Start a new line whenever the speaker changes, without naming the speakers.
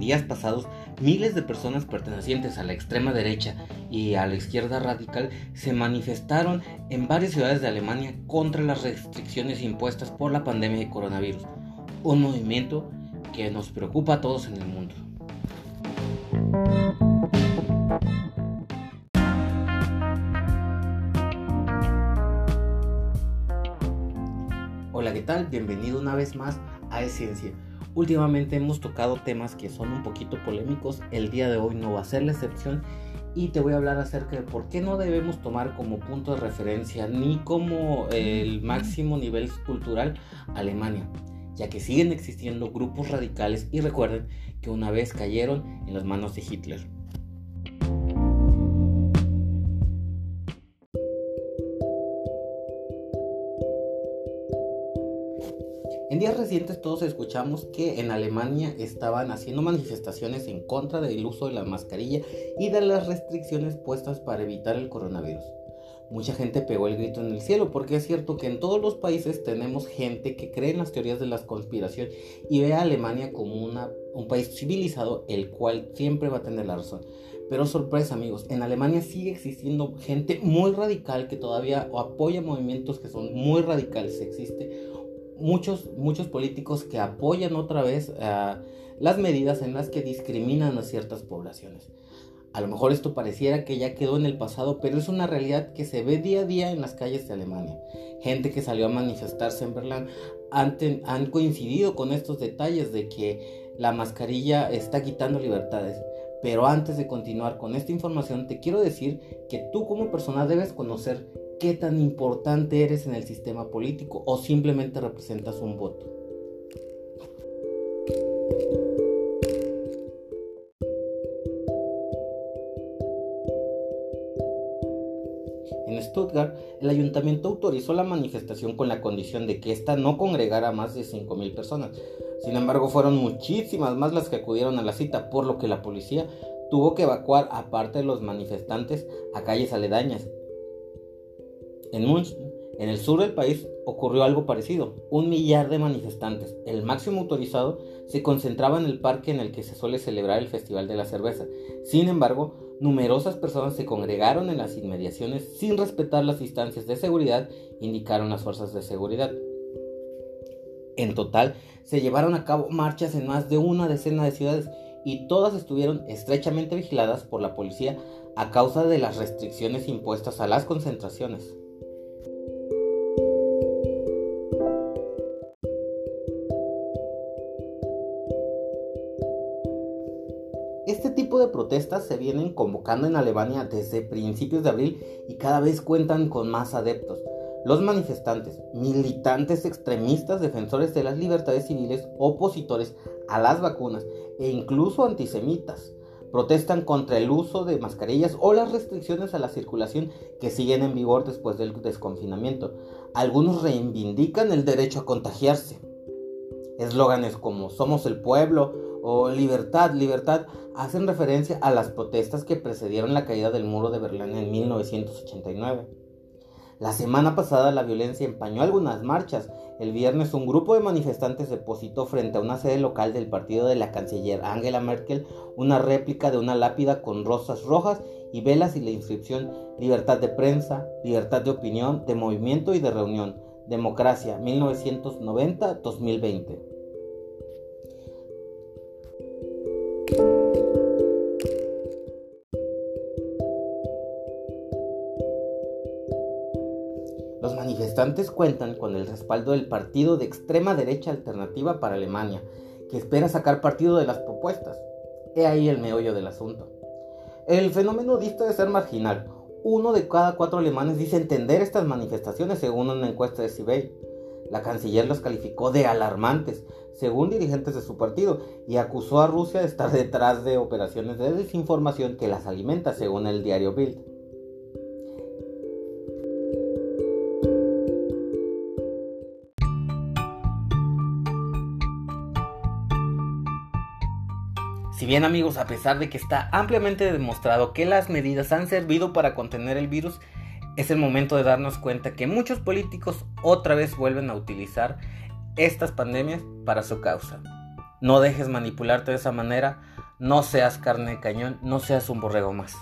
días pasados miles de personas pertenecientes a la extrema derecha y a la izquierda radical se manifestaron en varias ciudades de Alemania contra las restricciones impuestas por la pandemia de coronavirus, un movimiento que nos preocupa a todos en el mundo. Hola, ¿qué tal? Bienvenido una vez más a Esencia. Últimamente hemos tocado temas que son un poquito polémicos, el día de hoy no va a ser la excepción. Y te voy a hablar acerca de por qué no debemos tomar como punto de referencia ni como el máximo nivel cultural Alemania, ya que siguen existiendo grupos radicales. Y recuerden que una vez cayeron en las manos de Hitler. En días recientes todos escuchamos que en Alemania estaban haciendo manifestaciones en contra del uso de la mascarilla y de las restricciones puestas para evitar el coronavirus. Mucha gente pegó el grito en el cielo porque es cierto que en todos los países tenemos gente que cree en las teorías de la conspiración y ve a Alemania como un país civilizado el cual siempre va a tener la razón. Pero sorpresa amigos, en Alemania sigue existiendo gente muy radical que todavía apoya movimientos que son muy radicales. Existe muchos, muchos políticos que apoyan otra vez las medidas en las que discriminan a ciertas poblaciones. A lo mejor esto pareciera que ya quedó en el pasado, pero es una realidad que se ve día a día en las calles de Alemania. Gente que salió a manifestarse en Berlín han, han coincidido con estos detalles de que la mascarilla está quitando libertades. Pero antes de continuar con esta información, te quiero decir que tú como persona debes conocer qué tan importante eres en el sistema político o simplemente representas un voto. En Stuttgart, el ayuntamiento autorizó la manifestación con la condición de que ésta no congregara más de 5.000 personas. Sin embargo, fueron muchísimas más las que acudieron a la cita, por lo que la policía tuvo que evacuar a parte de los manifestantes a calles aledañas en en el sur del país, ocurrió algo parecido. Un millar de manifestantes, el máximo autorizado, se concentraba en el parque en el que se suele celebrar el Festival de la Cerveza. Sin embargo, numerosas personas se congregaron en las inmediaciones sin respetar las distancias de seguridad, indicaron las fuerzas de seguridad. En total, se llevaron a cabo marchas en más de una decena de ciudades y todas estuvieron estrechamente vigiladas por la policía a causa de las restricciones impuestas a las concentraciones. Este tipo de protestas se vienen convocando en Alemania desde principios de abril y cada vez cuentan con más adeptos. Los manifestantes, militantes extremistas, defensores de las libertades civiles, opositores a las vacunas e incluso antisemitas, protestan contra el uso de mascarillas o las restricciones a la circulación que siguen en vigor después del desconfinamiento. Algunos reivindican el derecho a contagiarse. Eslóganes como Somos el pueblo o libertad, libertad, hacen referencia a las protestas que precedieron la caída del muro de Berlín en 1989. La semana pasada la violencia empañó algunas marchas. El viernes un grupo de manifestantes depositó frente a una sede local del partido de la canciller Angela Merkel una réplica de una lápida con rosas rojas y velas y la inscripción Libertad de prensa, libertad de opinión, de movimiento y de reunión, democracia 1990-2020. Manifestantes cuentan con el respaldo del partido de extrema derecha alternativa para Alemania, que espera sacar partido de las propuestas. He ahí el meollo del asunto. El fenómeno dista de ser marginal. Uno de cada cuatro alemanes dice entender estas manifestaciones según una encuesta de CIBEI. La canciller los calificó de alarmantes, según dirigentes de su partido, y acusó a Rusia de estar detrás de operaciones de desinformación que las alimenta, según el diario Bild. Si bien amigos, a pesar de que está ampliamente demostrado que las medidas han servido para contener el virus, es el momento de darnos cuenta que muchos políticos otra vez vuelven a utilizar estas pandemias para su causa. No dejes manipularte de esa manera, no seas carne de cañón, no seas un borrego más.